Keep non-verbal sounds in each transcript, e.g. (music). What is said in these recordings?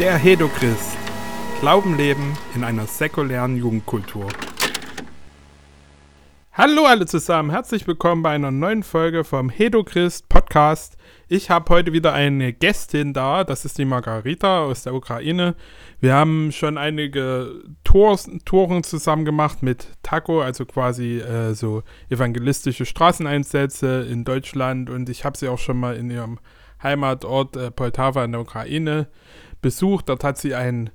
Der Hedochrist. Glauben leben in einer säkulären Jugendkultur. Hallo alle zusammen, herzlich willkommen bei einer neuen Folge vom Hedochrist Podcast. Ich habe heute wieder eine Gästin da, das ist die Margarita aus der Ukraine. Wir haben schon einige Tours, Touren zusammen gemacht mit Taco, also quasi äh, so evangelistische Straßeneinsätze in Deutschland und ich habe sie auch schon mal in ihrem Heimatort äh, Poltava in der Ukraine besucht. Dort hat sie ein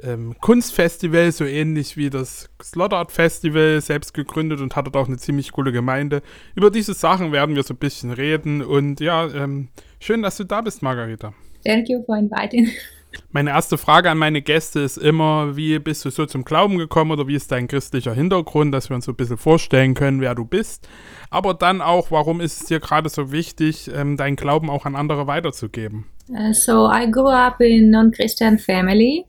ähm, Kunstfestival, so ähnlich wie das Slotard Festival, selbst gegründet und hat dort auch eine ziemlich coole Gemeinde. Über diese Sachen werden wir so ein bisschen reden und ja, ähm, schön, dass du da bist, Margarita. Thank you for inviting. Meine erste Frage an meine Gäste ist immer, wie bist du so zum Glauben gekommen oder wie ist dein christlicher Hintergrund, dass wir uns so ein bisschen vorstellen können, wer du bist. Aber dann auch, warum ist es dir gerade so wichtig, ähm, deinen Glauben auch an andere weiterzugeben? Uh, so I grew up in non-Christian family.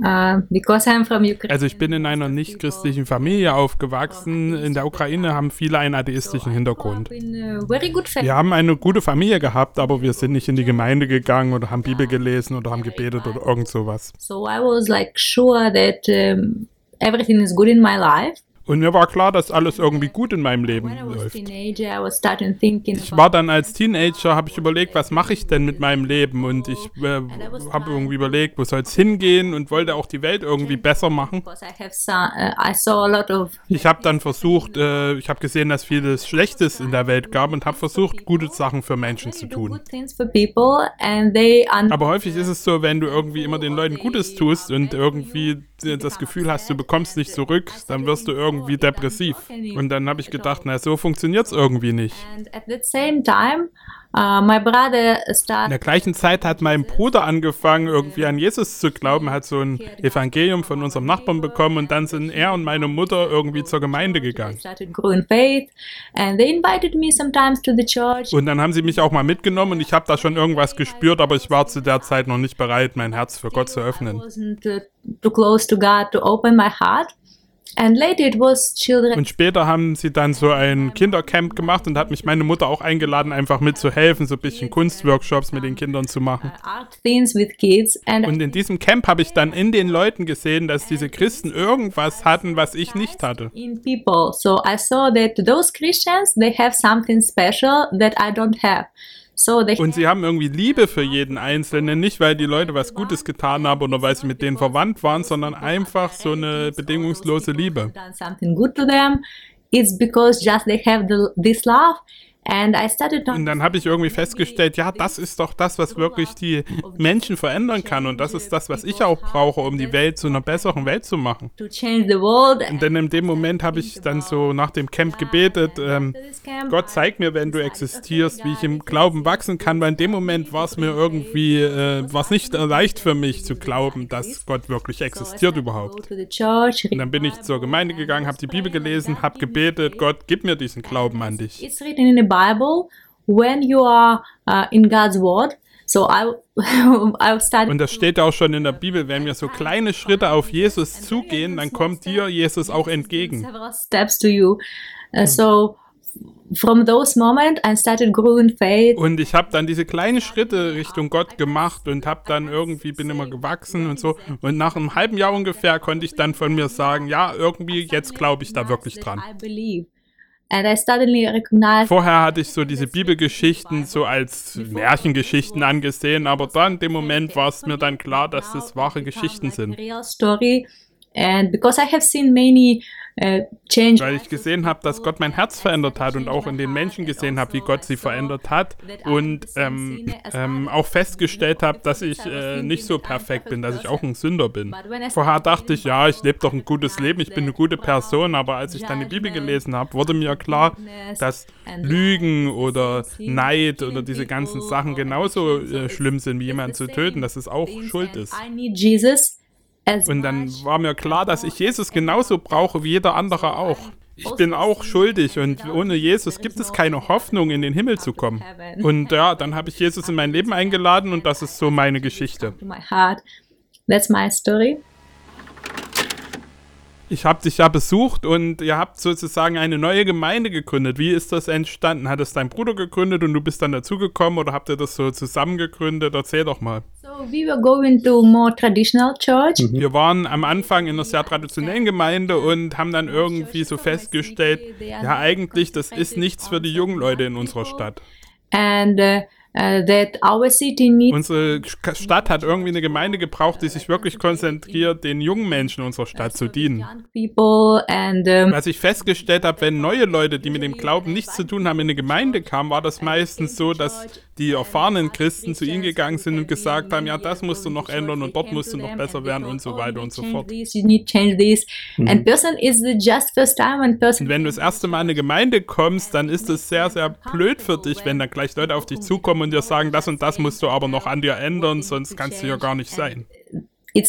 Uh, because I'm from Ukraine. Also ich bin in einer nicht-christlichen Familie aufgewachsen. In der Ukraine haben viele einen atheistischen Hintergrund. Family. Wir haben eine gute Familie gehabt, aber wir sind nicht in die Gemeinde gegangen oder haben Bibel gelesen oder haben gebetet oder irgend sowas. So I was like sure that um, everything is good in my life. Und mir war klar, dass alles irgendwie gut in meinem Leben läuft. Ich war dann als Teenager, habe ich überlegt, was mache ich denn mit meinem Leben? Und ich äh, habe irgendwie überlegt, wo soll es hingehen und wollte auch die Welt irgendwie besser machen. uh, Ich habe dann versucht, äh, ich habe gesehen, dass vieles Schlechtes in der Welt gab und habe versucht, gute Sachen für Menschen zu tun. Aber häufig ist es so, wenn du irgendwie immer den Leuten Gutes tust und irgendwie das Gefühl hast, du bekommst nicht zurück, dann wirst du irgendwie depressiv. Und dann habe ich gedacht, na, so funktioniert es irgendwie nicht. uh, In der gleichen Zeit hat mein Bruder angefangen, irgendwie an Jesus zu glauben, hat so ein Evangelium von unserem Nachbarn bekommen und dann sind er und meine Mutter irgendwie zur Gemeinde gegangen. Und dann haben sie mich auch mal mitgenommen und ich habe da schon irgendwas gespürt, aber ich war zu der Zeit noch nicht bereit, mein Herz für Gott zu öffnen. uh, too close to God to open my heart and later it was children Und später haben sie dann so ein Kindercamp gemacht und hat mich meine Mutter auch eingeladen, einfach mitzuhelfen, so ein bisschen Kunstworkshops mit den Kindern zu machen. and Und in diesem Camp habe ich dann in den Leuten gesehen, dass diese Christen irgendwas hatten, was ich nicht hatte. so I saw that those Christians they have something special that I don't have Und sie haben irgendwie Liebe für jeden Einzelnen, nicht weil die Leute was Gutes getan haben oder weil sie mit denen verwandt waren, sondern einfach so eine bedingungslose Liebe. it's because just they have the, this love Und dann habe ich irgendwie festgestellt, ja, das ist doch das, was wirklich die Menschen verändern kann. Und das ist das, was ich auch brauche, um die Welt zu einer besseren Welt zu machen. Und dann in dem Moment habe ich dann so nach dem Camp gebetet, ähm, Gott zeig mir, wenn du existierst, wie ich im Glauben wachsen kann, weil in dem Moment war es mir irgendwie, äh, war es nicht leicht für mich zu glauben, dass Gott wirklich existiert überhaupt. Und dann bin ich zur Gemeinde gegangen, habe die Bibel gelesen, habe gebetet, Gott, gib mir diesen Glauben an dich. Bible when you are uh, in God's word. So I (laughs) I. Und das steht ja auch schon in der Bibel, wenn wir so kleine Schritte auf Jesus zugehen, dann kommt dir Jesus auch entgegen. several steps to you. Uh, so from those moments, I started growing faith. Und ich habe dann diese kleinen Schritte Richtung Gott gemacht und habe dann irgendwie, bin immer gewachsen und so. Und nach einem halben Jahr ungefähr konnte ich dann von mir sagen, ja, irgendwie, jetzt glaube ich da wirklich dran. I believe. And I suddenly recognized Vorher hatte ich so diese Bibelgeschichten so als Märchengeschichten angesehen, aber dann in dem Moment war es mir dann klar, dass das wahre Geschichten sind. real story. And because I have seen many change Weil ich gesehen habe, dass Gott mein Herz verändert hat und auch in den Menschen gesehen habe, wie Gott sie verändert hat und ähm, ähm, auch festgestellt habe, dass ich äh, nicht so perfekt bin, dass ich auch ein Sünder bin. Vorher dachte ich, ja, ich lebe doch ein gutes Leben, ich bin eine gute Person, aber als ich dann die Bibel gelesen habe, wurde mir klar, dass Lügen oder Neid oder diese ganzen Sachen genauso äh, schlimm sind, wie jemanden zu töten, dass es auch Schuld ist. I need Jesus as Und dann war mir klar, dass ich Jesus genauso brauche wie jeder andere auch. Ich bin auch schuldig und ohne Jesus gibt es keine Hoffnung, in den Himmel zu kommen. Und ja, (laughs) dann habe ich Jesus in mein Leben eingeladen und das ist so meine Geschichte. That's my story. Ich habe dich ja besucht und ihr habt sozusagen eine neue Gemeinde gegründet. Wie ist das entstanden? Hat es dein Bruder gegründet und du bist dann dazugekommen oder habt ihr das so zusammen gegründet? Erzähl doch mal. So we were going to more traditional church. Mhm. Wir waren am Anfang in einer sehr traditionellen Gemeinde und haben dann irgendwie so festgestellt, ja eigentlich, das ist nichts für die jungen Leute in unserer Stadt. And uh, Uh, that our city needs Unsere Stadt hat irgendwie eine Gemeinde gebraucht, die sich wirklich konzentriert, den jungen Menschen unserer Stadt zu dienen. And, um, Was ich festgestellt habe, wenn neue Leute, die mit dem Glauben nichts zu tun haben, in eine Gemeinde kamen, war das meistens so, dass die erfahrenen Christen zu ihnen gegangen sind und gesagt haben, ja, das musst du noch ändern und dort musst du noch besser werden und so weiter und so fort. Und wenn du das erste Mal in eine Gemeinde kommst, dann ist es sehr, sehr blöd für dich, wenn da gleich Leute auf dich zukommen kommen und dir sagen, das und das musst du aber noch an dir ändern, sonst kannst du ja gar nicht sein. Mir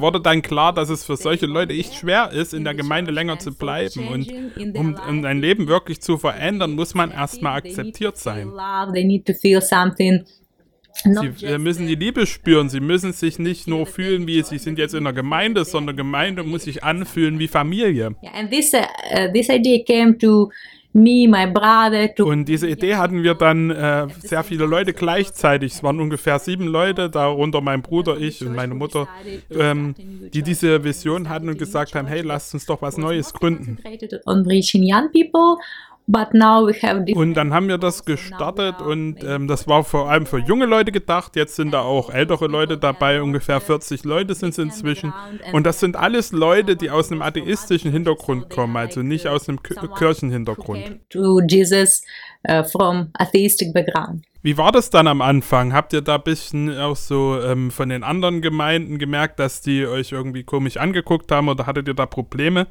wurde dann klar, dass es für solche Leute echt schwer ist, in der Gemeinde länger zu bleiben und um, um dein Leben wirklich zu verändern, muss man erstmal akzeptiert sein. Sie müssen die Liebe spüren. Sie müssen sich nicht nur fühlen, wie sie sind jetzt in der Gemeinde, sondern Gemeinde muss sich anfühlen wie Familie. Yeah, and this uh, this idea came to me, my brother. To und diese Idee hatten wir dann äh, sehr viele Leute gleichzeitig. Es waren ungefähr sieben Leute, darunter mein Bruder, ich und meine Mutter, ähm, die diese Vision hatten und gesagt haben, hey, lasst uns doch was Neues gründen. Und dann haben wir das gestartet und ähm, das war vor allem für junge Leute gedacht. Jetzt sind da auch ältere Leute dabei, ungefähr 40 Leute sind es inzwischen. Und das sind alles Leute, die aus einem atheistischen Hintergrund kommen, also nicht aus einem Kirchenhintergrund. Background. Wie war das dann am Anfang? Habt ihr da ein bisschen auch so ähm, von den anderen Gemeinden gemerkt, dass die euch irgendwie komisch angeguckt haben oder hattet ihr da Probleme?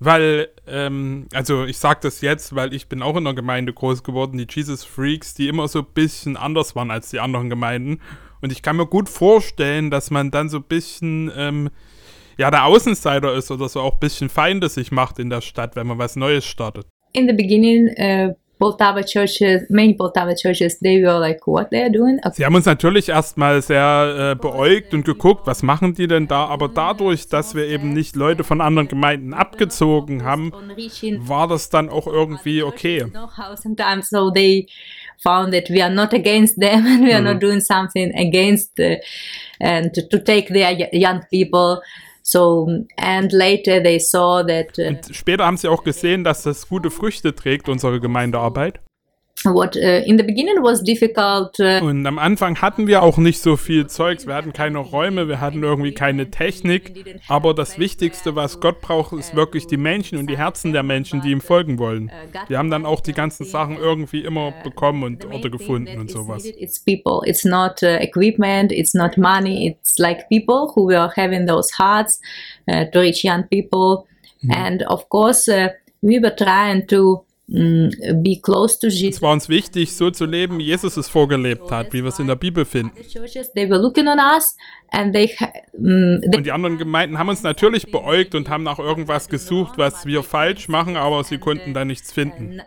Weil, ähm, also ich sage das jetzt, weil ich bin auch in einer Gemeinde groß geworden, die Jesus Freaks, die immer so ein bisschen anders waren als die anderen Gemeinden. Und ich kann mir gut vorstellen, dass man dann so ein bisschen, ähm, ja, der Außenseiter ist oder so auch ein bisschen Feinde sich macht in der Stadt, wenn man was Neues startet. In the beginning, uh Poltava churches, many Poltava churches, they were like, what they're doing. Sie haben uns natürlich erstmal sehr äh, beäugt und geguckt, was machen die denn da, aber dadurch, dass wir eben nicht Leute von anderen Gemeinden abgezogen haben, war das dann auch irgendwie okay. So they found that we are not against them (laughs) and we are mhm. not doing something against uh, and to, to take their young people. So, and later they saw that, uh, Und später haben sie auch gesehen, dass das gute Früchte trägt, unsere Gemeindearbeit. What uh, in the beginning was difficult. Uh, und am Anfang hatten wir auch nicht so viel Zeugs. Wir hatten keine Räume, wir hatten irgendwie keine Technik. Aber das Wichtigste, was Gott braucht, ist wirklich die Menschen und die Herzen der Menschen, die ihm folgen wollen. Wir haben dann auch die ganzen Sachen irgendwie immer bekommen und Orte gefunden und sowas. It's people. It's not uh, equipment. It's not money. It's like people who were having those hearts to reach young people. Mhm. And of course, uh, we were trying to be close to Jesus. Es war uns wichtig, so zu leben, wie Jesus es vorgelebt hat, wie wir es in der Bibel finden. Mm, und die anderen Gemeinden haben uns natürlich beäugt und haben nach irgendwas gesucht, was wir falsch machen, aber sie konnten da nichts finden.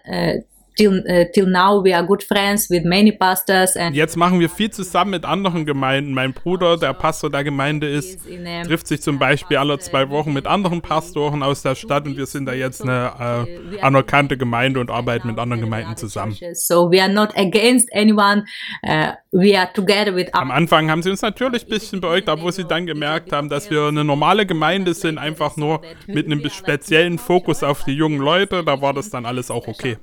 Till, uh, till now we are good friends with many pastors. And Jetzt machen wir viel zusammen mit anderen Gemeinden. Mein Bruder, der Pastor der Gemeinde ist, trifft sich zum Beispiel alle zwei Wochen mit anderen Pastoren aus der Stadt und wir sind da jetzt eine äh, anerkannte Gemeinde und arbeiten mit anderen Gemeinden zusammen. So we are not against anyone. Uh, we are together with Am Anfang haben sie uns natürlich ein bisschen beäugt, aber wo sie dann gemerkt haben, dass wir eine normale Gemeinde sind, einfach nur mit einem speziellen Fokus auf die jungen Leute, da war das dann alles auch okay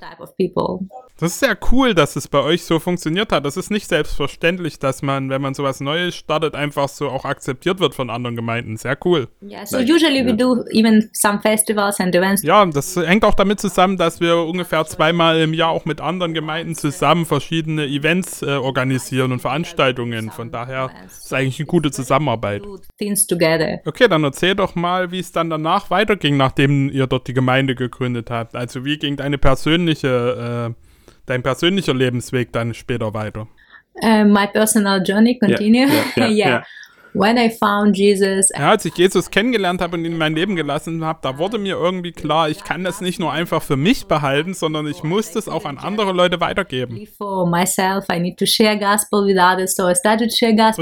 people. Das ist sehr cool, dass es bei euch so funktioniert hat. Das ist nicht selbstverständlich, dass man, wenn man sowas Neues startet, einfach so auch akzeptiert wird von anderen Gemeinden. Sehr cool. Yeah, so usually we do even some festivals and events. Ja, das hängt auch damit zusammen, dass wir ungefähr zweimal im Jahr auch mit anderen Gemeinden zusammen verschiedene Events äh, organisieren und Veranstaltungen. Von daher ist es eigentlich eine gute Zusammenarbeit. Okay, dann erzähl doch mal, wie es dann danach weiterging, nachdem ihr dort die Gemeinde gegründet habt. Also wie ging deine persönliche äh, dein persönlicher Lebensweg dann später weiter? Uh, my personal journey continue. Yeah, yeah, yeah, yeah. When I found Jesus. Ja, als ich Jesus kennengelernt habe und ihn in mein Leben gelassen habe, da wurde mir irgendwie klar, ich kann das nicht nur einfach für mich behalten, sondern ich muss das auch an andere Leute weitergeben. Und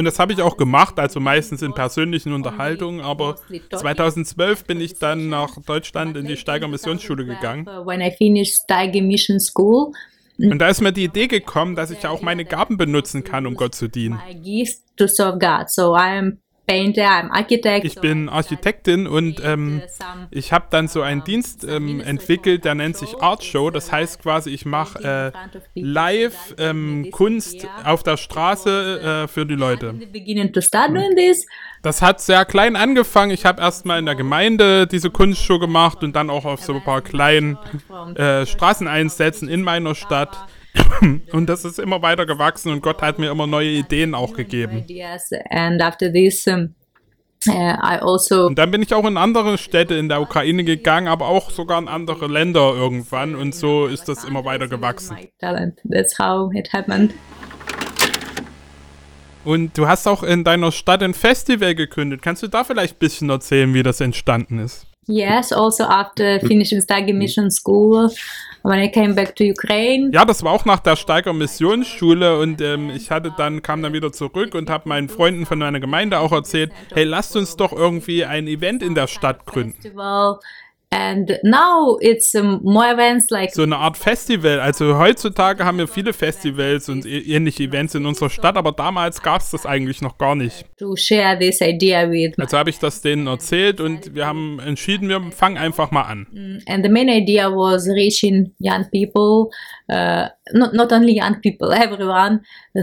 das habe ich auch gemacht, also meistens in persönlichen Unterhaltungen, aber 2012 bin ich dann nach Deutschland in die Steiger Missionsschule gegangen. When I finished Steiger Mission School, Und da ist mir die Idee gekommen, dass ich ja auch meine Gaben benutzen kann, um Gott zu dienen. my gifts to serve God. So I'm painter, I'm architect. Ich bin I Architektin und ähm, ich habe dann so einen Dienst ähm, entwickelt, der nennt sich Art Show. Das heißt quasi, ich mache äh, live ähm, Kunst auf der Straße äh, für die Leute. Das hat sehr klein angefangen. Ich habe erstmal in der Gemeinde diese Kunstshow gemacht und dann auch auf so ein paar kleinen äh, Straßeneinsätzen in meiner Stadt. (coughs) Und das ist immer weiter gewachsen und Gott hat mir immer neue Ideen auch gegeben. Uh, also Und dann bin ich auch in andere Städte in der Ukraine gegangen, aber auch sogar in andere Länder irgendwann. Und so ist das immer weiter gewachsen. Und du hast auch in deiner Stadt ein Festival gekündigt. Kannst du da vielleicht ein bisschen erzählen, wie das entstanden ist? Yes, also after finishing Stagi Mission School, when I came back to Ukraine, Ja, das war auch nach der Steiger Missionsschule und ähm, ich hatte dann, kam dann wieder zurück und habe meinen Freunden von meiner Gemeinde auch erzählt, hey, lasst uns doch irgendwie ein Event in der Stadt gründen. festival, and now it's um, more events like So eine Art Festival. Also heutzutage haben wir viele Festivals und ä- ähnliche Events in unserer Stadt, aber damals gab es das eigentlich noch gar nicht. to share this idea with. Also habe ich das denen erzählt und wir haben entschieden, wir fangen einfach mal an. And the main idea was reaching young people, uh, not, not only young people, everyone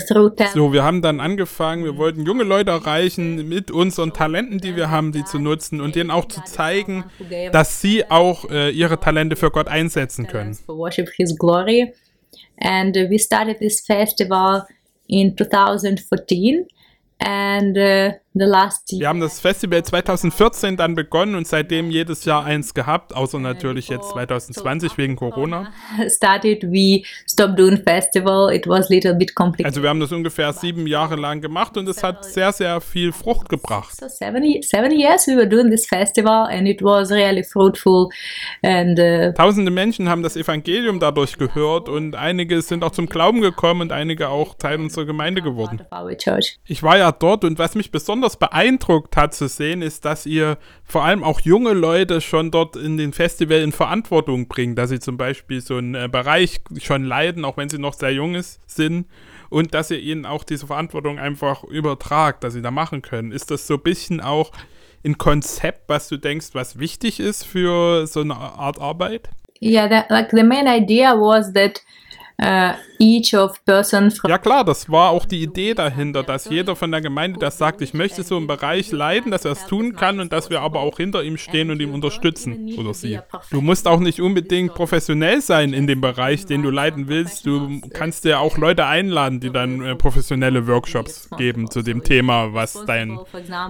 through talent. So, wir haben dann angefangen, wir wollten junge Leute erreichen mit unseren Talenten, die wir haben, die zu nutzen und denen auch zu zeigen, dass sie auch äh, ihre Talente für Gott einsetzen können. And uh, we started this festival in 2014, and uh, the last year. Wir haben das Festival 2014 dann begonnen und seitdem jedes Jahr eins gehabt, außer natürlich jetzt 2020 wegen Corona. (laughs) started, we stopped doing festival. It was little bit complicated. Also wir haben das ungefähr sieben Jahre lang gemacht und es hat sehr, sehr viel Frucht gebracht. so seven, seven years we were doing this festival, and it was really fruitful. And uh, Tausende Menschen haben das Evangelium dadurch gehört und einige sind auch zum Glauben gekommen und einige auch Teil unserer Gemeinde geworden. Ich war ja dort und was mich besonders beeindruckt hat zu sehen, ist, dass ihr vor allem auch junge Leute schon dort in den Festival in Verantwortung bringt, dass sie zum Beispiel so einen äh, Bereich schon leiten, auch wenn sie noch sehr jung ist, sind und dass ihr ihnen auch diese Verantwortung einfach übertragt, dass sie da machen können. Ist das so ein bisschen auch ein Konzept, was du denkst, was wichtig ist für so eine Art Arbeit? Yeah, that, like the main idea was that uh, each of person Ja klar, das war auch die Idee dahinter, dass jeder von der Gemeinde, der sagt, ich möchte so einen Bereich leiten, dass er es tun kann und dass wir aber auch hinter ihm stehen und ihm unterstützen oder sie. Du musst auch nicht unbedingt professionell sein in dem Bereich, den du leiten willst. Du kannst dir auch Leute einladen, die dann äh, professionelle Workshops geben zu dem Thema, was dein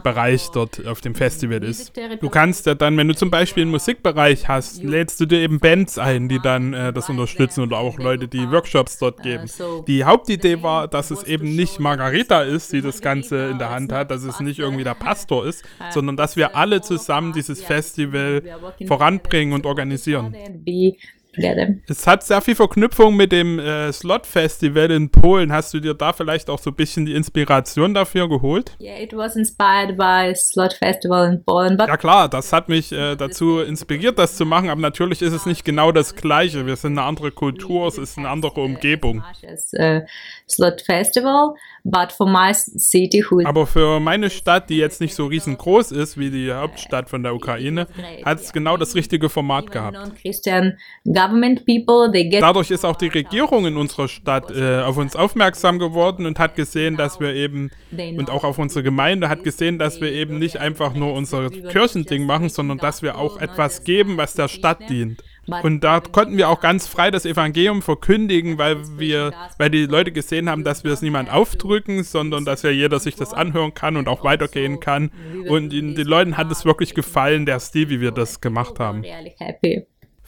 Bereich dort auf dem Festival ist. Du kannst ja dann, wenn du zum Beispiel einen Musikbereich hast, lädst du dir eben Bands ein, die dann äh, das unterstützen oder auch Leute, die Workshops dort geben. Die Hauptidee war, dass es eben nicht Margarita ist, die das Ganze in der Hand hat, dass es nicht irgendwie der Pastor ist, (laughs) sondern dass wir alle zusammen dieses Festival voranbringen und organisieren. Together. Es hat sehr viel Verknüpfung mit dem äh, Slot-Festival in Polen. Hast du dir da vielleicht auch so ein bisschen die Inspiration dafür geholt? Yeah, it was inspired by Slot Festival in Poland, but Ja klar, das hat mich äh, dazu inspiriert, das zu machen, aber natürlich ist es nicht genau das Gleiche. Wir sind eine andere Kultur, es ist eine andere Umgebung. uh, Slot Festival, but for my city, Aber für meine Stadt, die jetzt nicht so riesengroß ist wie die Hauptstadt von der Ukraine, hat es genau das richtige Format gehabt. non-Christian government people, they get Dadurch ist auch die Regierung in unserer Stadt äh, auf uns aufmerksam geworden und hat gesehen, dass wir eben, und auch auf unsere Gemeinde hat gesehen, dass wir eben nicht einfach nur unser Kirchending machen, sondern dass wir auch etwas geben, was der Stadt dient. Und da konnten wir auch ganz frei das Evangelium verkündigen, weil wir, weil die Leute gesehen haben, dass wir es niemand aufdrücken, sondern dass ja jeder sich das anhören kann und auch weitergehen kann. Und den Leuten hat es wirklich gefallen, der Stil, wie wir das gemacht haben.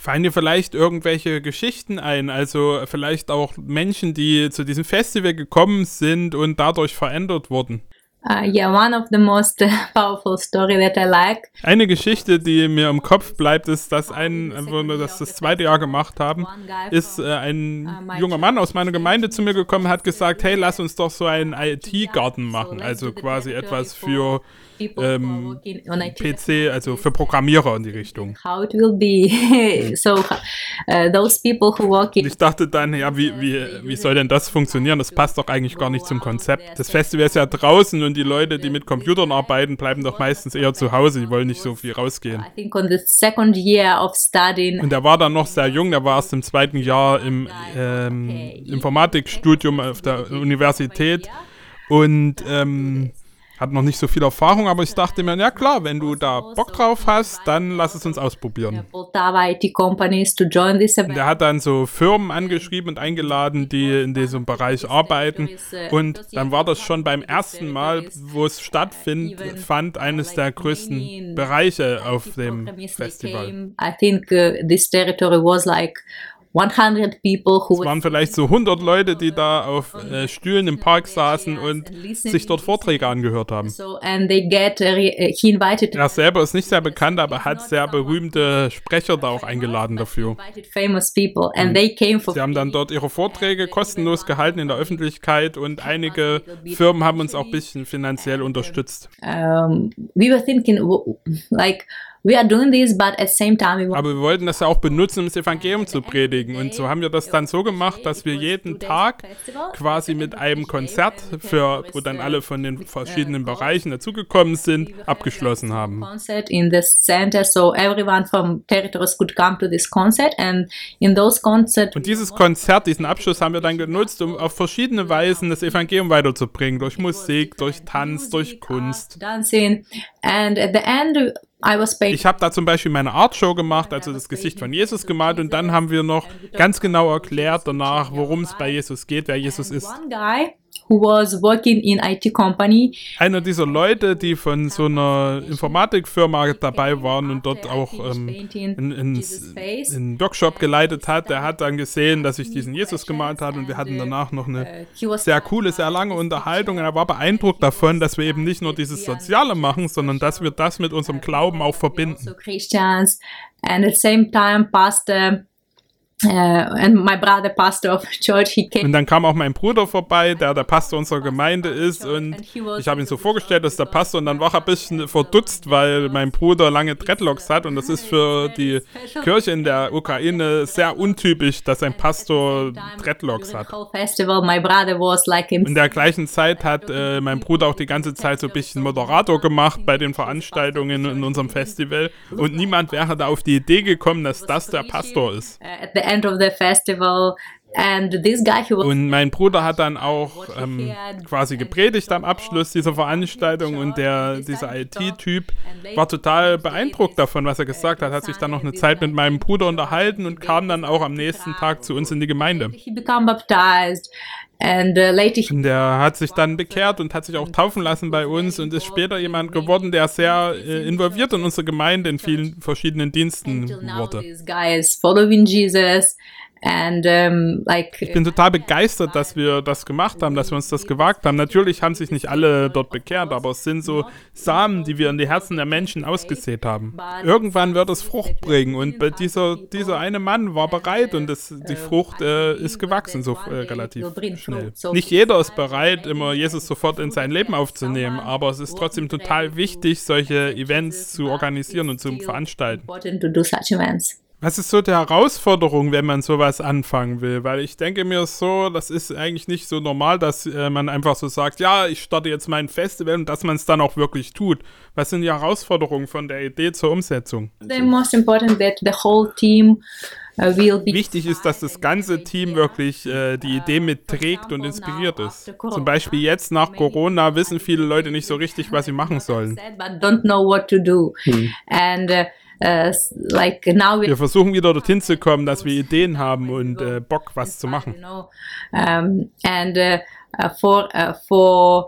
Fallen dir vielleicht irgendwelche Geschichten ein? Also vielleicht auch Menschen, die zu diesem Festival gekommen sind und dadurch verändert wurden? Uh, yeah, one of the most uh, (laughs) powerful story that I like. Eine Geschichte, die mir im Kopf bleibt, ist, dass ein, wo wir das das zweite Jahr gemacht haben, ist äh, ein junger Mann aus meiner Gemeinde zu mir gekommen, hat gesagt, hey, lass uns doch so einen IT-Garten machen, also quasi etwas für ähm, PC, also für Programmierer in die Richtung. How it will be. (laughs) so uh, those people who work in ich dachte dann, ja, wie, wie, wie soll denn das funktionieren? Das passt doch eigentlich gar nicht zum Konzept. Das Festival ist ja draußen und die Leute, die mit Computern arbeiten, bleiben doch meistens eher zu Hause. Die wollen nicht so viel rausgehen. Und er war dann noch sehr jung, der war erst im zweiten Jahr im ähm, Informatikstudium auf der Universität und ähm, hat noch nicht so viel Erfahrung, aber ich dachte mir, ja klar, wenn du da Bock drauf hast, dann lass es uns ausprobieren. Der hat dann so Firmen angeschrieben und eingeladen, die in diesem Bereich arbeiten. Und dann war das schon beim ersten Mal, wo es stattfindet, fand eines der größten Bereiche auf dem Festival. I think uh, this territory was like 100 people who Es waren vielleicht so 100 Leute, die da auf äh, Stühlen im Park saßen und sich dort Vorträge angehört haben. uh, uh, Er selber ist nicht sehr bekannt, aber hat sehr berühmte Sprecher da auch eingeladen dafür. Sie haben dann dort ihre Vorträge kostenlos gehalten in der Öffentlichkeit und einige Firmen haben uns auch ein bisschen finanziell unterstützt. um, we were thinking like we are doing this but at the same time we want Aber wir wollten das ja auch benutzen, um das Evangelium zu predigen. Und so haben wir das dann so gemacht, dass wir jeden Tag quasi mit einem Konzert, für, wo dann alle von den verschiedenen Bereichen dazugekommen sind, abgeschlossen haben. concert in the center so everyone from territories could come to this concert and in those concerts Und dieses Konzert, diesen Abschluss haben wir dann genutzt, um auf verschiedene Weisen das Evangelium weiterzubringen. Durch Musik, durch Tanz, durch Kunst. dancing and at the end Ich habe da zum Beispiel meine Art-Show gemacht, also das Gesicht von Jesus gemalt und dann haben wir noch ganz genau erklärt danach, worum es bei Jesus geht, wer Jesus ist. one guy who was working in IT company. Einer dieser Leute, die von so einer Informatikfirma dabei waren und dort auch ähm, einen Workshop geleitet hat, der hat dann gesehen, dass ich diesen Jesus gemalt habe und wir hatten danach noch eine was sehr coole, sehr lange Unterhaltung. und er war beeindruckt davon, dass wir eben nicht nur dieses Soziale machen, sondern dass wir das mit unserem Glauben auch verbinden. also Christians. And at the same time pastor uh, and my brother pastor of church he came Und dann kam auch mein Bruder vorbei, der der Pastor unserer Gemeinde ist. Und ich habe ihn so vorgestellt, dass der Pastor. Und dann war er ein bisschen verdutzt, weil mein Bruder lange Dreadlocks hat. Und das ist für die Kirche in der Ukraine sehr untypisch, dass ein Pastor Dreadlocks hat. In der gleichen Zeit hat äh, mein Bruder auch die ganze Zeit so ein bisschen Moderator gemacht bei den Veranstaltungen in unserem Festival. Und niemand wäre da auf die Idee gekommen, dass das der Pastor ist. Uh, end of the festival and this guy who was Und mein Bruder hat dann auch ähm, quasi gepredigt am Abschluss dieser Veranstaltung und der, dieser IT-Typ war total beeindruckt davon, was er gesagt hat, hat sich dann noch eine Zeit mit meinem Bruder unterhalten und kam dann auch am nächsten Tag zu uns in die Gemeinde. And uh, der hat sich dann bekehrt und hat sich auch taufen lassen bei uns und ist später jemand geworden, der sehr äh, involviert in unsere Gemeinde in vielen verschiedenen Diensten wurde. And um, like Ich bin total begeistert, dass wir das gemacht haben, dass wir uns das gewagt haben. Natürlich haben sich nicht alle dort bekehrt, aber es sind so Samen, die wir in die Herzen der Menschen ausgesät haben. Irgendwann wird es Frucht bringen und bei dieser, dieser eine Mann war bereit und es, die Frucht äh, ist gewachsen so äh, relativ schnell. Nicht jeder ist bereit, immer Jesus sofort in sein Leben aufzunehmen, aber es ist trotzdem total wichtig, solche Events zu organisieren und zu veranstalten. Was ist so die Herausforderung, wenn man sowas anfangen will? Weil ich denke mir so, das ist eigentlich nicht so normal, dass äh, man einfach so sagt, ja, ich starte jetzt mein Festival und dass man es dann auch wirklich tut. Was sind die Herausforderungen von der Idee zur Umsetzung? the most important that the whole team uh, will be Wichtig ist, dass das ganze Team wirklich äh, die Idee mitträgt und inspiriert ist. Zum Beispiel jetzt nach Corona wissen viele Leute nicht so richtig, was sie machen sollen. said, uh, uh, like now we Wir versuchen wieder dorthin zu kommen, dass wir Ideen haben und äh, Bock, was zu machen. um, and uh, uh, for uh, for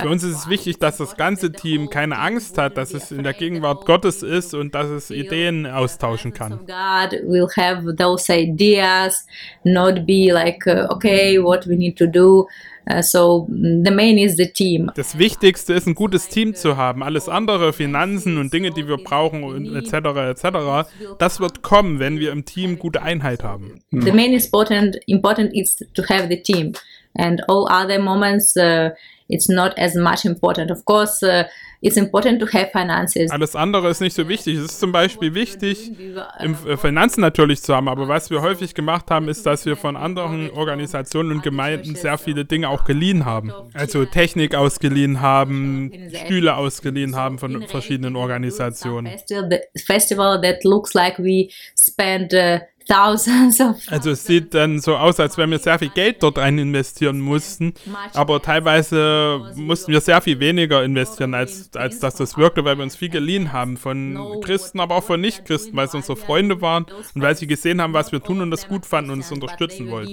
Für uns ist es wichtig, dass das ganze Team keine Angst hat, dass es in der Gegenwart Gottes ist und dass es Ideen austauschen kann. God will have those ideas, not be like, uh, okay, what we need to do. Uh, so mm, the main is the team. Das Wichtigste ist, ein gutes Team zu haben. Alles andere, Finanzen und Dinge, die wir brauchen, und etc., etc., das wird kommen, wenn wir im Team gute Einheit haben. The main important important is to have the team, and all other moments uh, it's not as much important. Of course, uh, it's important to have finances. Alles andere ist nicht so wichtig. Es ist zum Beispiel wichtig, im äh, Finanzen natürlich zu haben, aber was wir häufig gemacht haben, ist, dass wir von anderen Organisationen und Gemeinden sehr viele Dinge auch geliehen haben. Also Technik ausgeliehen haben, Stühle ausgeliehen haben von verschiedenen Organisationen. Festival, festival that looks like we spend uh, thousands of Also es sieht dann so aus, als wenn wir sehr viel Geld dort rein investieren mussten, aber teilweise mussten wir sehr viel weniger investieren, als, als dass das wirkte, weil wir uns viel geliehen haben von Christen, aber auch von Nicht-Christen, weil es unsere Freunde waren und weil sie gesehen haben, was wir tun und das gut fanden und uns unterstützen wollten.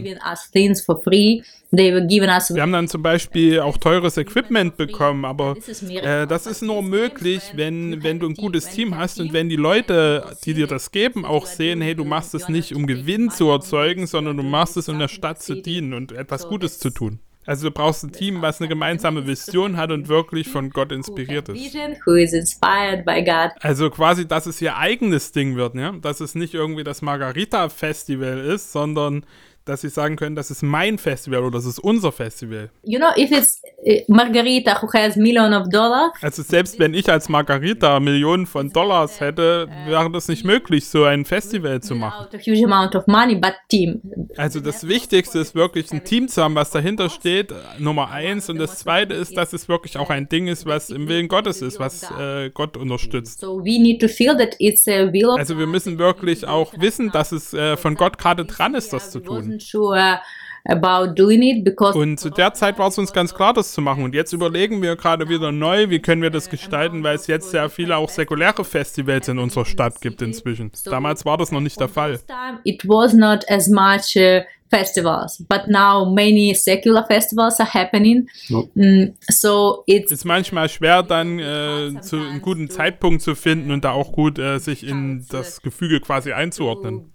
Wir haben dann zum Beispiel auch teures Equipment bekommen, aber äh, das ist nur möglich, wenn, wenn du ein gutes Team hast und wenn die Leute, die dir das geben, auch sehen, hey, du machst es nicht, um Gewinn zu erzeugen, sondern du machst es, um der Stadt zu dienen und etwas Gutes zu tun. Also du brauchst ein Team, was eine gemeinsame Vision hat und wirklich von Gott inspiriert ist. Also quasi, dass es ihr eigenes Ding wird, ja? Dass es nicht irgendwie das Margarita-Festival ist, sondern dass sie sagen können, das ist mein Festival oder das ist unser Festival. You know, if it's uh, Margarita who has million of dollars, Also selbst wenn ich als Margarita Millionen von Dollars hätte, wäre das nicht möglich, so ein Festival zu machen. without a huge amount of money, but team. Also das Wichtigste ist wirklich ein Team zu haben, was dahinter steht, Nummer eins. Und das zweite ist, dass es wirklich auch ein Ding ist, was im Willen Gottes ist, was äh, Gott unterstützt. So we need to feel that it's a will of Also wir müssen wirklich auch wissen, dass es äh, von Gott gerade dran ist, das zu tun. Sure about doing it because Und zu der Zeit war es uns ganz klar, das zu machen. Und jetzt überlegen wir gerade wieder neu, wie können wir das gestalten, weil es jetzt sehr viele auch säkuläre Festivals in unserer Stadt gibt inzwischen. Damals war das noch nicht der Fall. It was not as much uh, festivals, but now many secular festivals are happening. Mm, so it's ist manchmal schwer, dann äh, zu einem guten Zeitpunkt zu finden und da auch gut äh, sich in das Gefüge quasi einzuordnen.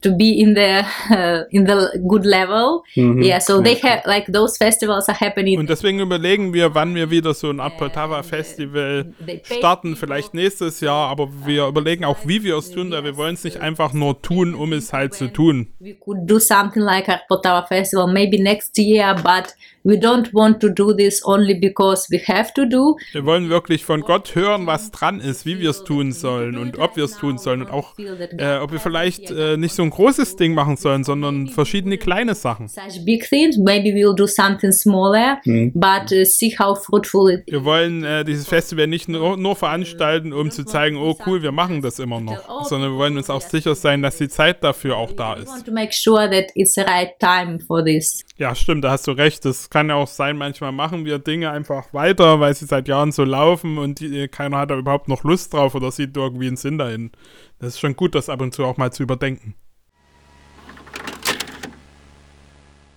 To be in the uh, (laughs) in the good level. Yeah, so they have like those festivals are happening. Und deswegen überlegen wir, wann wir wieder so ein Art Poltava Festival starten, vielleicht nächstes Jahr, aber wir überlegen auch, wie wir es tun, weil wir wollen es nicht einfach nur tun, um es halt zu tun. we could do something like a Poltava festival maybe next year, but we don't want to do this only because we have to do. Wir wollen wirklich von Gott hören, was dran ist, wie wir es tun sollen und ob wir es tun sollen und auch, äh, ob wir vielleicht äh, nicht so ein großes Ding machen sollen, sondern verschiedene kleine Sachen. Such big things, maybe we'll do something smaller, but uh, see how fruitful it Wir wollen äh, dieses Festival nicht nur, nur veranstalten, um zu zeigen, oh cool, wir machen das immer noch, sondern wir wollen uns auch sicher sein, dass die Zeit dafür auch da We want ist. to make sure that it's the right time for this. Ja, stimmt, da hast du recht. Das kann ja auch sein, manchmal machen wir Dinge einfach weiter, weil sie seit Jahren so laufen und die, keiner hat da überhaupt noch Lust drauf oder sieht irgendwie einen Sinn dahin. Das ist schon gut, das ab und zu auch mal zu überdenken.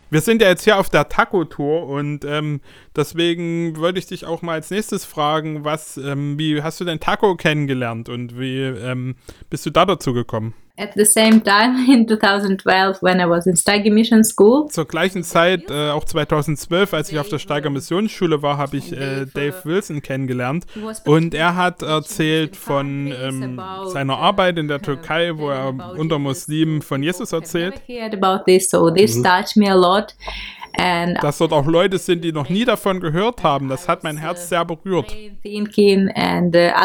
Wir sind ja jetzt hier auf der Taco-Tour und ähm, deswegen wollte ich dich auch mal als nächstes fragen, was, ähm, wie hast du denn Taco kennengelernt und wie ähm, bist du da dazu gekommen? At the same time, (laughs) in 2012, when I was in Steiger Mission School, Zur gleichen Zeit, äh, auch 2012, als ich auf der Steiger Missionsschule war, habe ich äh, Dave Wilson kennengelernt. Und er hat erzählt von ähm, seiner Arbeit in der Türkei, wo er unter Muslimen von Jesus erzählt. I And Dass dort auch Leute sind, die noch nie davon gehört haben. Das hat mein Herz sehr berührt. uh,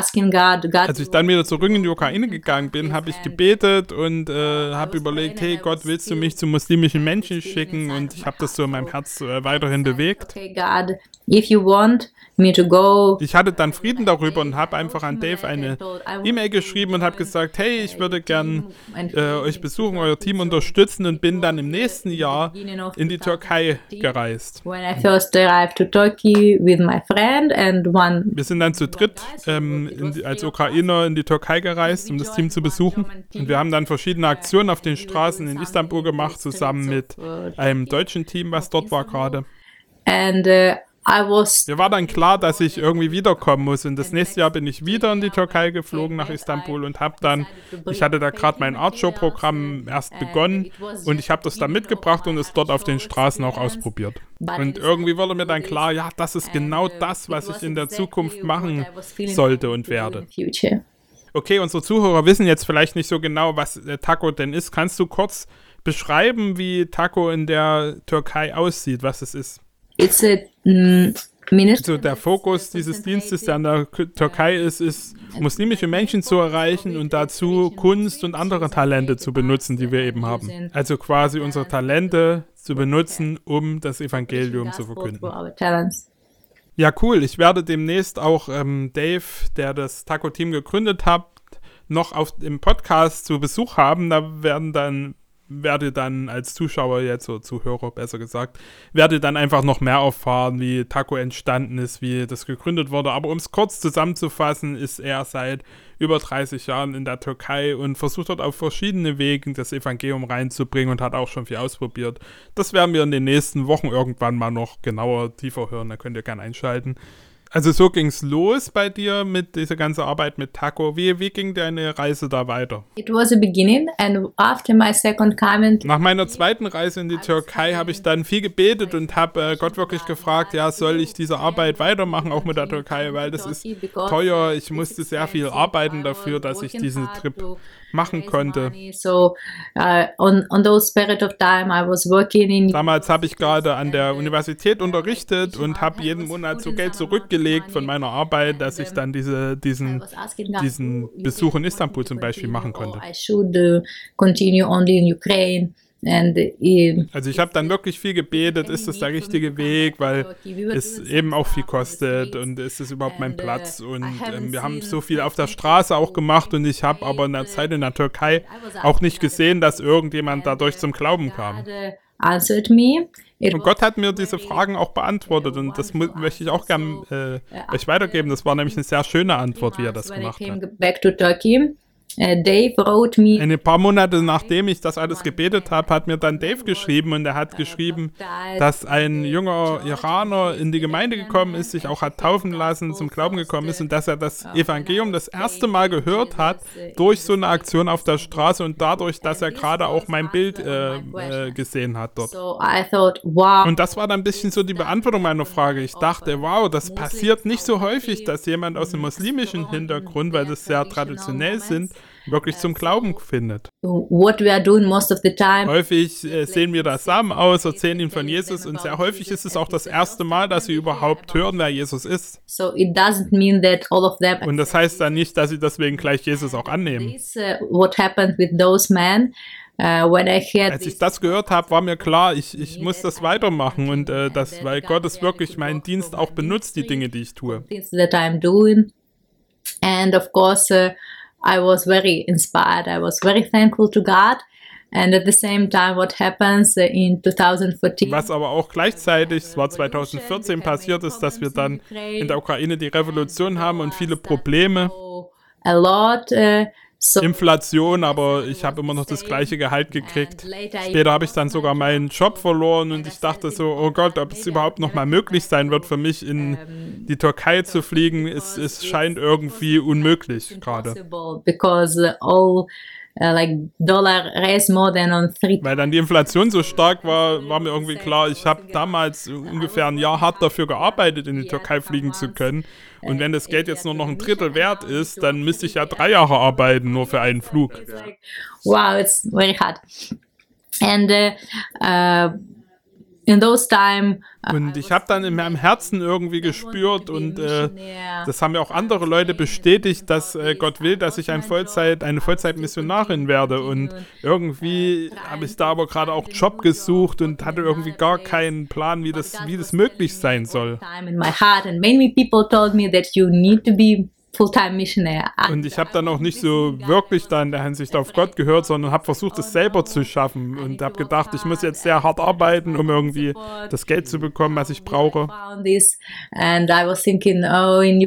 Als ich dann wieder zurück in die Ukraine gegangen bin, habe ich gebetet und äh, habe überlegt, hey Gott, willst du mich zu muslimischen Menschen schicken? Und ich habe das so in meinem Herz äh, weiterhin bewegt. Ich hatte dann Frieden darüber und habe einfach an Dave eine E-Mail geschrieben und habe gesagt, hey, ich würde gern äh, euch besuchen, euer Team unterstützen und bin dann im nächsten Jahr in die Türkei gereist. when I first arrived to Turkey with my friend and one Wir sind dann zu dritt ähm, die, als Ukrainer in die Türkei gereist, um das Team zu besuchen. Und wir haben dann verschiedene Aktionen auf den Straßen in Istanbul gemacht, zusammen mit einem deutschen Team, was dort war gerade. and uh, Mir war dann klar, dass ich irgendwie wiederkommen muss. Und das nächste Jahr bin ich wieder in die Türkei geflogen, nach Istanbul und habe dann, ich hatte da gerade mein Artshow-Programm erst begonnen und ich habe das dann mitgebracht und es dort auf den Straßen auch ausprobiert. Und irgendwie wurde mir dann klar, ja, das ist genau das, was ich in der Zukunft machen sollte und werde. Okay, unsere Zuhörer wissen jetzt vielleicht nicht so genau, was äh, Taco denn ist. Kannst du kurz beschreiben, wie Taco in der Türkei aussieht, was es ist? It's a mm, also der Fokus dieses Dienstes, der in der Türkei ist, ist, muslimische Menschen zu erreichen und dazu Kunst und andere Talente zu benutzen, die wir eben haben. Also quasi unsere Talente zu benutzen, um das Evangelium zu verkünden. Ja, cool. Ich werde demnächst auch ähm, Dave, der das Taco-Team gegründet hat, noch auf dem Podcast zu Besuch haben. Da werden dann werde dann als Zuschauer jetzt, oder Zuhörer besser gesagt, werde dann einfach noch mehr erfahren, wie Taco entstanden ist, wie das gegründet wurde. Aber um es kurz zusammenzufassen, ist er seit über 30 Jahren in der Türkei und versucht dort auf verschiedene Wegen das Evangelium reinzubringen und hat auch schon viel ausprobiert. Das werden wir in den nächsten Wochen irgendwann mal noch genauer, tiefer hören. Da könnt ihr gerne einschalten. Also so ging es los bei dir mit dieser ganzen Arbeit mit Taco. Wie, wie ging deine Reise da weiter? It was a beginning and after my second coming. Nach meiner zweiten Reise in die Türkei habe ich dann viel gebetet und habe äh, Gott wirklich gefragt, ja, soll ich diese Arbeit weitermachen, auch mit der Türkei, weil das ist teuer. Ich musste sehr viel arbeiten dafür, dass ich diesen Trip machen konnte. Damals habe ich gerade an der Universität unterrichtet und habe jeden Monat so Geld zurückgelegt von meiner Arbeit, dass ich dann diese, diesen, diesen Besuch in Istanbul zum Beispiel machen konnte. Also ich habe dann wirklich viel gebetet, ist das der richtige Weg, weil es eben auch viel kostet und ist es überhaupt mein Platz und ähm, wir haben so viel auf der Straße auch gemacht und ich habe aber in der Zeit in der Türkei auch nicht gesehen, dass irgendjemand dadurch zum Glauben kam. Und Gott hat mir diese Fragen auch beantwortet und das möchte ich auch gerne äh, euch weitergeben. Das war nämlich eine sehr schöne Antwort, wie er das gemacht hat. Äh, Dave wrote me. Ein paar Monate nachdem ich das alles gebetet habe, hat mir dann Dave geschrieben und er hat geschrieben, dass ein junger Iraner in die Gemeinde gekommen ist, sich auch hat taufen lassen, zum Glauben gekommen ist und dass er das Evangelium das erste Mal gehört hat durch so eine Aktion auf der Straße und dadurch, dass er gerade auch mein Bild äh, äh, gesehen hat dort. Und das war dann ein bisschen so die Beantwortung meiner Frage. Ich dachte, wow, das passiert nicht so häufig, dass jemand aus einem muslimischen Hintergrund, weil das sehr traditionell sind, wirklich zum Glauben findet. What we are doing most of the time. Häufig äh, sehen wir das Samen aus, erzählen ihn von Jesus und sehr häufig ist es auch das erste Mal, dass sie überhaupt hören, wer Jesus ist. So it doesn't mean that all of them. Und das heißt dann nicht, dass sie deswegen gleich Jesus auch annehmen. This, uh, what happened with those men? Uh, Als ich das gehört habe, war mir klar, ich, ich muss das weitermachen und äh, das, weil Gott es wirklich meinen Dienst auch benutzt, die Dinge, die ich tue. That I'm doing. And of course, uh, I was very inspired. I was very thankful to God. And at the same time, what happens in 2014. Was aber auch gleichzeitig, es war 2014 passiert ist, dass wir dann in der Ukraine die Revolution haben und viele Probleme. A lot. Uh, so Inflation, aber ich habe immer noch das gleiche Gehalt gekriegt. Später habe ich dann sogar meinen Job verloren und ich dachte so, oh Gott, ob es überhaupt noch mal möglich sein wird für mich in die Türkei zu fliegen, es, es scheint irgendwie unmöglich gerade. Because all Uh, like dollar raise more than on three. Weil dann die Inflation so stark war, war mir irgendwie klar, ich habe damals ungefähr ein Jahr hart dafür gearbeitet, in die Türkei fliegen zu können. Und wenn das Geld jetzt nur noch ein Drittel wert ist, dann müsste ich ja drei Jahre arbeiten, nur für einen Flug. Wow, it's very hard. And uh, uh, in those time. Uh, und ich habe dann in meinem Herzen irgendwie gespürt und äh, das haben ja auch andere Leute bestätigt, dass äh, Gott will, dass ich ein Vollzeit, eine Vollzeitmissionarin werde. Und irgendwie habe ich da aber gerade auch Job gesucht und hatte irgendwie gar keinen Plan, wie das, wie das möglich sein soll. Full-time missionary. Und ich habe dann auch nicht so wirklich da in der Hinsicht auf Gott gehört, sondern habe versucht, es selber zu schaffen und habe gedacht, ich muss jetzt sehr hart arbeiten, um irgendwie das Geld zu bekommen, was ich brauche. Oh,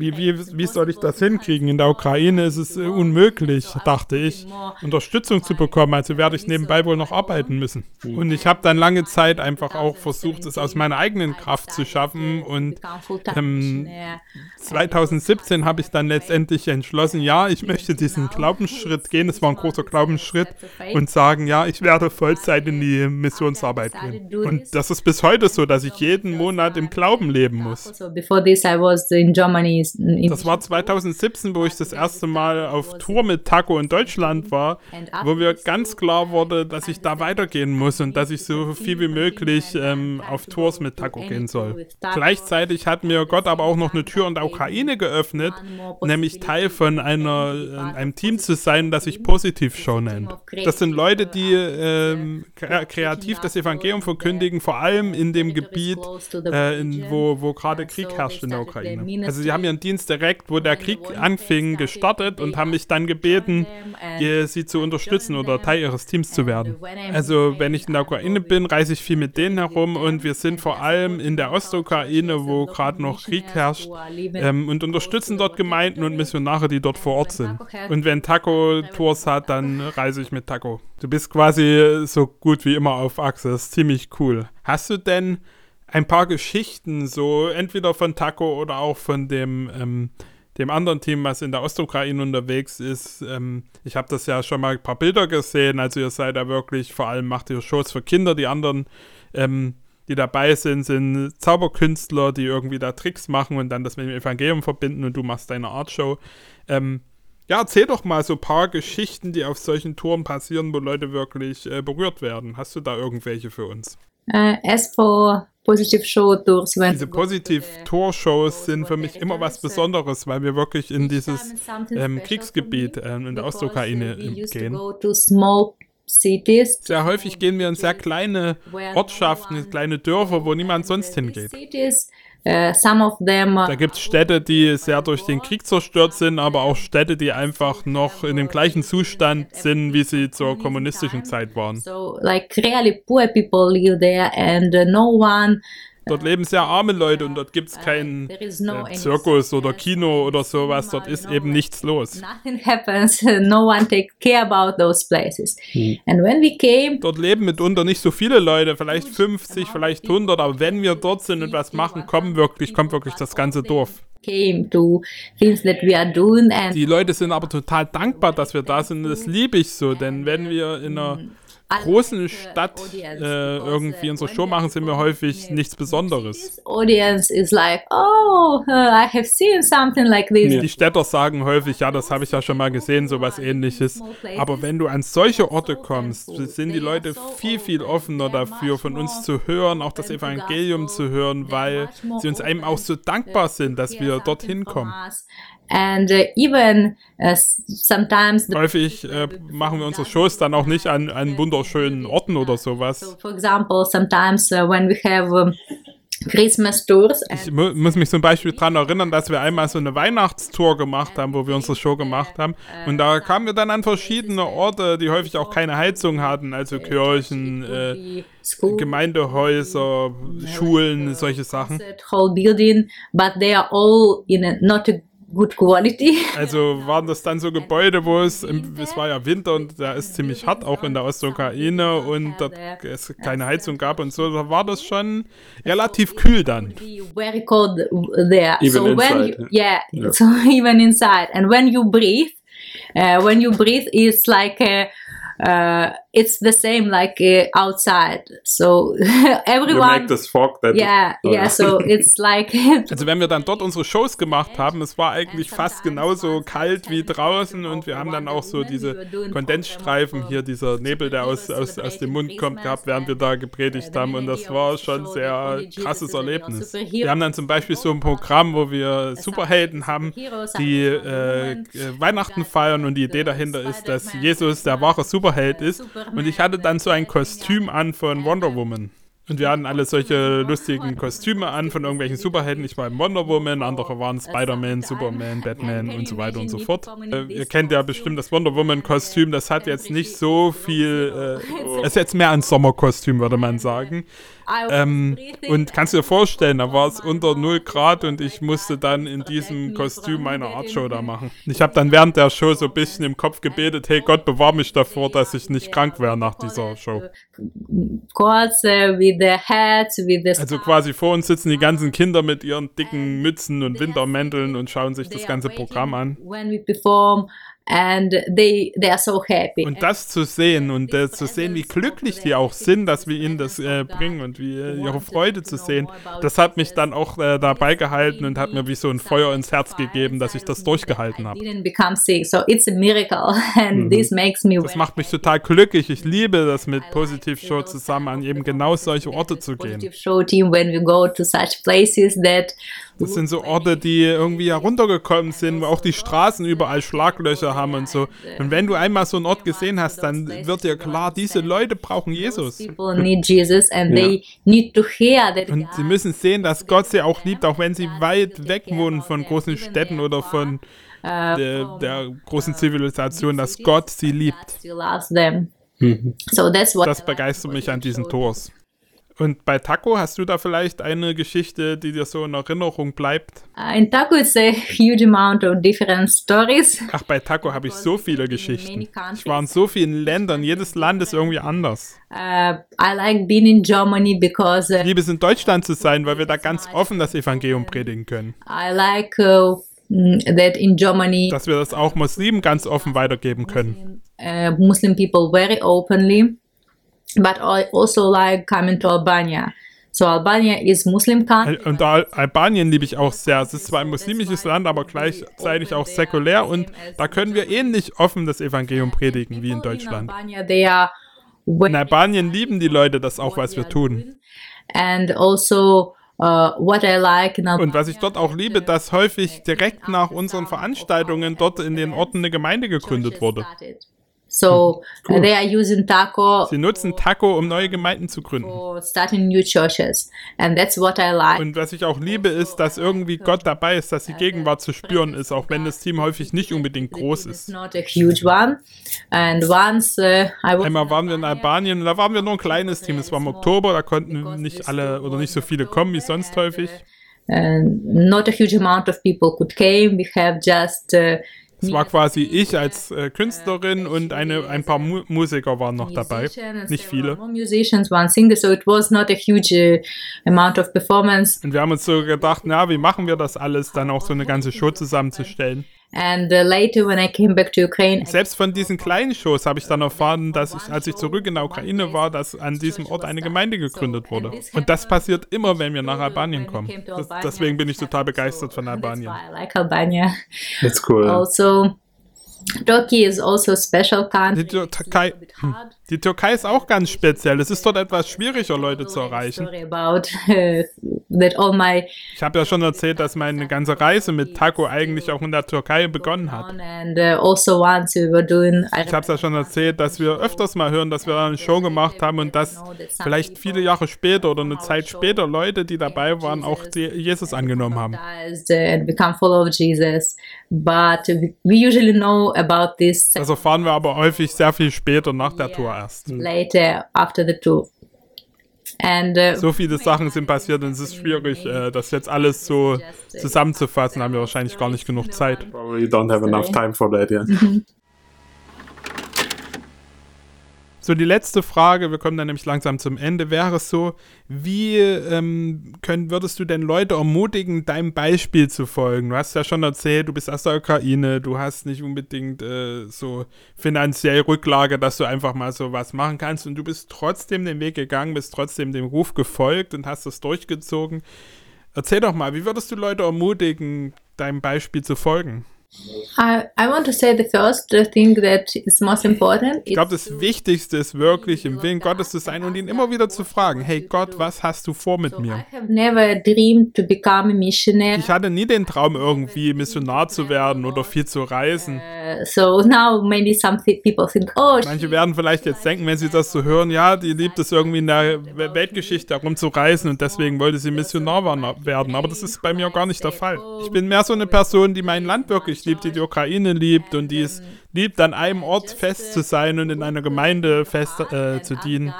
Wie, wie, wie soll ich das hinkriegen? In der Ukraine ist es äh, unmöglich, dachte ich, Unterstützung zu bekommen. Also werde ich nebenbei wohl noch arbeiten müssen. Und ich habe dann lange Zeit einfach auch versucht, es aus meiner eigenen Kraft zu schaffen. Und ähm, 2017 habe ich dann letztendlich entschlossen, ja, ich möchte diesen Glaubensschritt gehen. Es war ein großer Glaubensschritt. Und sagen, ja, ich werde Vollzeit in die Missionsarbeit gehen. Und das ist bis heute so, dass ich jeden Monat im Glauben leben muss. Das war 2017, wo ich das erste Mal auf Tour mit Taco in Deutschland war, wo mir ganz klar wurde, dass ich da weitergehen muss und dass ich so viel wie möglich ähm, auf Tours mit Taco gehen soll. Gleichzeitig hat mir Gott aber auch noch eine Tür in der Ukraine geöffnet, nämlich Teil von einer, äh, einem Team zu sein, das sich Positiv Show nennt. Das sind Leute, die ähm, kreativ das Evangelium verkündigen, vor allem in dem Gebiet, äh, in, wo, wo gerade Krieg herrscht in der Ukraine. Also sie haben ihren Dienst direkt, wo der Krieg anfing, gestartet und haben mich dann gebeten, sie zu unterstützen oder Teil ihres Teams zu werden. Also wenn ich in der Ukraine bin, reise ich viel mit denen herum und wir sind vor allem in der Ostukraine, wo gerade noch Krieg herrscht ähm, und unterstützen dort Gemeinden und Missionare, die dort vor Ort sind. Und wenn Taco Tours hat, dann reise ich mit Taco. Du bist quasi so gut wie immer auf Achse, das ist ziemlich cool. Hast du denn ein paar Geschichten, so entweder von Taco oder auch von dem, ähm, dem anderen Team, was in der Ostukraine unterwegs ist. Ähm, ich habe das ja schon mal ein paar Bilder gesehen, also ihr seid da wirklich, vor allem macht ihr Shows für Kinder, die anderen, ähm, die dabei sind, sind Zauberkünstler, die irgendwie da Tricks machen und dann das mit dem Evangelium verbinden und du machst deine Artshow. Ähm, ja, erzähl doch mal so ein paar Geschichten, die auf solchen Touren passieren, wo Leute wirklich äh, berührt werden. Hast du da irgendwelche für uns? Uh, as for Positive Show Tours. Diese Positive Tour Shows sind für mich immer was Besonderes, weil wir wirklich in dieses ähm, Kriegsgebiet ähm, in der Ostukraine gehen. Sehr häufig gehen wir in sehr kleine Ortschaften, kleine Dörfer, wo niemand sonst hingeht. Them, da gibt es Städte, die sehr durch den Krieg zerstört sind, aber auch Städte, die einfach noch in dem gleichen Zustand sind, wie sie zur kommunistischen Zeit waren. So, like really poor people live there and uh, no one Dort leben sehr arme Leute und dort gibt es keinen äh, Zirkus oder Kino oder sowas. Dort ist eben nichts los. Dort leben mitunter nicht so viele Leute, vielleicht 50, vielleicht 100, aber wenn wir dort sind und was machen, kommen wirklich, kommt wirklich das ganze Dorf. Die Leute sind aber total dankbar, dass wir da sind. Das liebe ich so, denn wenn wir in einer großen Stadt äh, irgendwie unsere Show machen, sind wir häufig nichts Besonderes. Audience is like, oh, uh, I have seen something like this. Die Städter sagen häufig, ja, das habe ich ja schon mal gesehen, sowas ähnliches. Aber wenn du an solche Orte kommst, sind die Leute viel, viel offener dafür, von uns zu hören, auch das Evangelium zu hören, weil sie uns einem auch so dankbar sind, dass wir dorthin kommen. And uh, even uh, sometimes häufig äh, machen wir unsere Shows dann auch nicht an, an wunderschönen Orten oder sowas. So for example, sometimes uh, when we have um, Christmas Tours. Ich mu muss mich zum Beispiel daran erinnern, dass wir einmal so eine Weihnachtstour gemacht haben, wo wir unsere Show gemacht haben. Und da kamen wir dann an verschiedene Orte, die häufig auch keine Heizung hatten, also Kirchen, äh, Gemeindehäuser, Schulen, solche Sachen. Whole building, but they are all in a not a good quality. Also waren das dann so Gebäude, wo es, es war ja Winter und da ist ziemlich hart, auch in der Ostukraine und dort es keine Heizung gab und so, da war das schon relativ kühl dann. Very cold there. Even so inside, when you, yeah, yeah, so (laughs) even inside. And when you breathe, uh, when you breathe, it's like a, uh, it's the same like uh, outside. So (laughs) everyone. You make this fog that yeah, yeah. So (laughs) it's like. (laughs) also wenn wir dann dort unsere Shows gemacht haben, es war eigentlich fast genauso kalt wie draußen und wir haben dann auch so diese Kondensstreifen hier, dieser Nebel, der aus, aus, aus dem Mund kommt, gehabt, während wir da gepredigt haben und das war schon ein sehr krasses Erlebnis. Wir haben dann zum Beispiel so ein Programm, wo wir Superhelden haben, die äh, Weihnachten feiern und die Idee dahinter ist, dass Jesus der wahre Superheld ist und ich hatte dann so ein Kostüm an von Wonder Woman. Und wir hatten alle solche lustigen Kostüme an von irgendwelchen Superhelden. Ich war im Wonder Woman, andere waren Spider-Man, Superman, Batman und so weiter und so fort. Äh, ihr kennt ja bestimmt das Wonder Woman-Kostüm. Das hat jetzt nicht so viel. Äh, es ist jetzt mehr ein Sommerkostüm, würde man sagen. Ähm, und kannst du dir vorstellen, da war es unter 0 Grad und ich musste dann in diesem Kostüm meine Artshow da machen. Ich habe dann während der Show so ein bisschen im Kopf gebetet, hey Gott, bewahr mich davor, dass ich nicht krank wäre nach dieser Show. Also quasi vor uns sitzen die ganzen Kinder mit ihren dicken Mützen und Wintermänteln und schauen sich das ganze Programm an. And they, they are so happy. Und das zu sehen und äh, zu sehen, wie glücklich die auch sind, dass wir ihnen das äh, bringen und wie äh, ihre Freude zu sehen, das hat mich dann auch äh, dabei gehalten und hat mir wie so ein Feuer ins Herz gegeben, dass ich das durchgehalten habe. (laughs) Mhm. Das macht mich total glücklich. Ich liebe das mit Positiv Show zusammen an eben genau solche Orte zu gehen. Das sind so Orte, die irgendwie heruntergekommen sind, wo auch die Straßen überall Schlaglöcher haben und so. Und wenn du einmal so einen Ort gesehen hast, dann wird dir klar, diese Leute brauchen Jesus. Und sie müssen sehen, dass Gott sie auch liebt, auch wenn sie weit weg wohnen von großen Städten oder von der, der großen Zivilisation, dass Gott sie liebt. Mhm. Das begeistert mich an diesen Tours. Und bei Taco hast du da vielleicht eine Geschichte, die dir so in Erinnerung bleibt? Uh, in Taco it's a huge amount of different stories. Ach, bei Taco habe ich so viele Geschichten. Ich war in so vielen Ländern, jedes Land ist irgendwie anders. Uh, I like being in Germany because uh, ich liebe es in Deutschland zu sein, weil wir da ganz offen das Evangelium predigen können. I like uh, mm, that in Germany dass wir das auch Muslimen ganz offen weitergeben können. Uh, Muslim people very openly but I also like coming to Albania. So Albania is Muslim country. Und Albanien liebe ich auch sehr. Es ist zwar ein muslimisches Land, aber gleichzeitig auch säkulär und da können wir ähnlich offen das Evangelium predigen wie in Deutschland. In Albanien lieben die Leute das auch, was wir tun. And also Uh, what I like und was ich dort auch liebe, dass häufig direkt nach unseren Veranstaltungen dort in den Orten eine Gemeinde gegründet wurde. So cool. they are using Taco. Sie nutzen Taco, um neue Gemeinden zu gründen. Starting new churches, and that's what I like. Und was ich auch liebe, ist, dass irgendwie Gott dabei ist, dass die Gegenwart zu spüren ist, auch wenn das Team häufig nicht unbedingt groß ist. Not a huge one. And once uh, I Einmal waren wir in Albanien, da waren wir nur ein kleines Team. Es war im Oktober, da konnten nicht alle oder nicht so viele kommen wie sonst häufig. And not a huge amount of people could came. We have just uh, es war quasi ich als äh, Künstlerin und eine, ein paar Mu Musiker waren noch dabei. Nicht viele. Uh. Und wir haben uns so gedacht, na, wie machen wir das alles, dann auch so eine ganze Show zusammenzustellen? And later when I came back to Ukraine, Selbst von diesen kleinen Shows habe ich dann erfahren, dass ich, als ich zurück in der Ukraine war, dass an diesem Ort eine Gemeinde gegründet wurde. Und das passiert immer, wenn wir nach Albanien kommen. Das, deswegen bin ich total begeistert von Albanien. I like Albania. That's cool. Also Turkey is also a special country. Die Türkei, hm. Die Türkei ist auch ganz speziell. Es ist dort etwas schwieriger, Leute zu erreichen. (laughs) Ich habe ja schon erzählt, dass meine ganze Reise mit Taco eigentlich auch in der Türkei begonnen hat. Uh, also ich habe es ja schon erzählt, dass wir öfters mal hören, dass wir eine Show gemacht haben und dass vielleicht viele Jahre später oder eine Zeit später Leute, die dabei waren, auch Jesus angenommen haben. Das erfahren wir aber häufig sehr viel später nach der Tour erst. Later after the tour. And, uh, so viele Sachen sind passiert und es ist schwierig, äh, das jetzt alles so zusammenzufassen. Haben wir wahrscheinlich gar nicht genug Zeit. Probably don't have enough time for that, yeah. (laughs) So, die letzte Frage, wir kommen dann nämlich langsam zum Ende, wäre so, wie ähm, können, würdest du denn Leute ermutigen, deinem Beispiel zu folgen? Du hast ja schon erzählt, du bist aus der Ukraine, du hast nicht unbedingt äh, so finanziell Rücklage, dass du einfach mal so was machen kannst und du bist trotzdem den Weg gegangen, bist trotzdem dem Ruf gefolgt und hast das durchgezogen. Erzähl doch mal, wie würdest du Leute ermutigen, deinem Beispiel zu folgen? I, I want to say the first thing that is most important. Ich glaube, das Wichtigste ist wirklich im Willen Gottes zu sein und ihn immer wieder zu fragen: Hey Gott, was hast du vor mit mir? Ich hatte nie den Traum, irgendwie Missionar zu werden oder viel zu reisen. Uh, so now maybe some thi- people think, oh, Manche werden vielleicht jetzt denken, wenn sie das so hören, ja, die liebt es irgendwie in der We- Weltgeschichte herumzureisen und deswegen wollte sie Missionar werden. Aber das ist bei mir gar nicht der Fall. Ich bin mehr so eine Person, die mein Land wirklich liebt, die die Ukraine liebt und die es liebt, an einem Ort fest zu sein und in einer Gemeinde fest äh, zu dienen.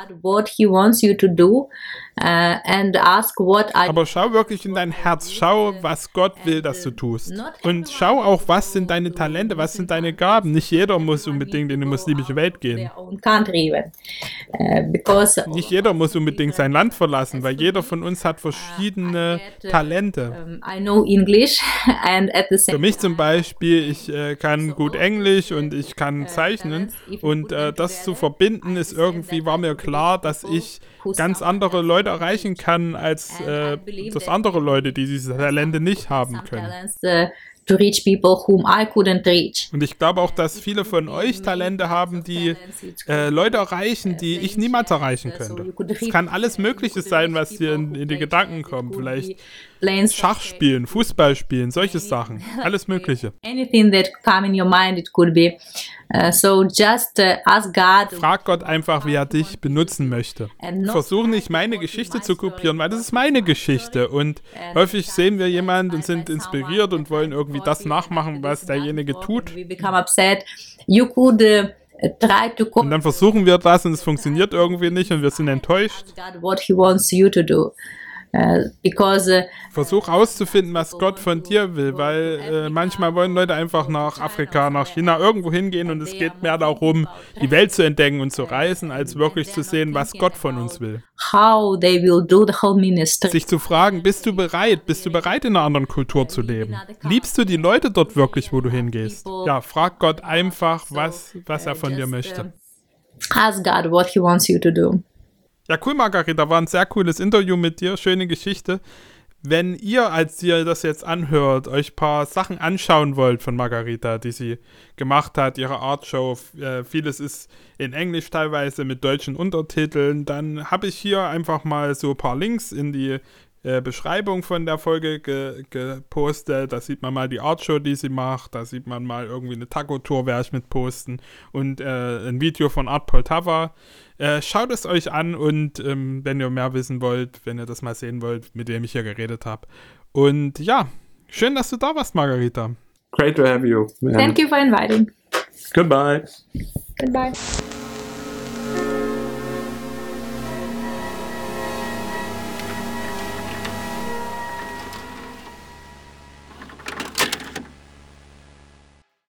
Uh. Aber schau wirklich in dein Herz, schau, was Gott will, dass du tust. Und schau auch, was sind deine Talente, was sind deine Gaben. Nicht jeder muss unbedingt in die muslimische Welt gehen. uh, Nicht jeder muss unbedingt sein Land verlassen, weil jeder von uns hat verschiedene Talente. (laughs) Für mich zum Beispiel, ich äh, kann gut Englisch und ich kann zeichnen und äh, das zu verbinden ist irgendwie, war mir klar, dass ich ganz andere Leute erreichen kann, als äh, das andere Leute, die diese Talente nicht haben können. talents to reach people whom I couldn't reach. Und ich glaube auch, dass viele von euch Talente haben, die äh, Leute erreichen, die ich niemals erreichen könnte. Es kann alles Mögliche sein, was dir in, in die Gedanken kommt. Vielleicht Schach spielen, Fußball spielen, solche Sachen. (laughs) Alles Mögliche. Anything that come in your mind, it could be. Uh, so just uh, ask God. Frag Gott einfach, wie er dich benutzen möchte. Versuch nicht meine Geschichte zu kopieren, weil das ist meine Geschichte. Und häufig sehen wir jemanden und sind inspiriert und wollen irgendwie das nachmachen, was derjenige tut. We become upset. You could uh, Und dann versuchen wir das und es funktioniert irgendwie nicht und wir sind enttäuscht. God what He wants you to do. Uh, because uh, Versuch herauszufinden, was Gott von dir will, weil äh, manchmal wollen Leute einfach nach Afrika, nach China irgendwo hingehen und es geht mehr darum, die Welt zu entdecken und zu reisen, als wirklich zu sehen, was Gott von uns will. how they will do the whole ministry. Sich zu fragen, bist du bereit? Bist du bereit, in einer anderen Kultur zu leben? Liebst du die Leute dort wirklich, wo du hingehst? Ja, frag Gott einfach, was, was er von dir möchte. ask God what He wants you to do. Ja, cool, Margarita. War ein sehr cooles Interview mit dir. Schöne Geschichte. Wenn ihr, als ihr das jetzt anhört, euch ein paar Sachen anschauen wollt von Margarita, die sie gemacht hat, ihre Artshow, äh, vieles ist in Englisch teilweise mit deutschen Untertiteln, dann habe ich hier einfach mal so ein paar Links in die äh, Beschreibung von der Folge ge gepostet. Da sieht man mal die Artshow, die sie macht. Da sieht man mal irgendwie eine Taco-Tour, werde ich mit posten. Und äh, ein Video von Art Poltava. Äh, schaut es euch an und ähm, wenn ihr mehr wissen wollt, wenn ihr das mal sehen wollt, mit dem ich hier geredet habe. Und ja, schön, dass du da warst, Margarita. Great to have you. man. Thank you for inviting. Goodbye. Goodbye.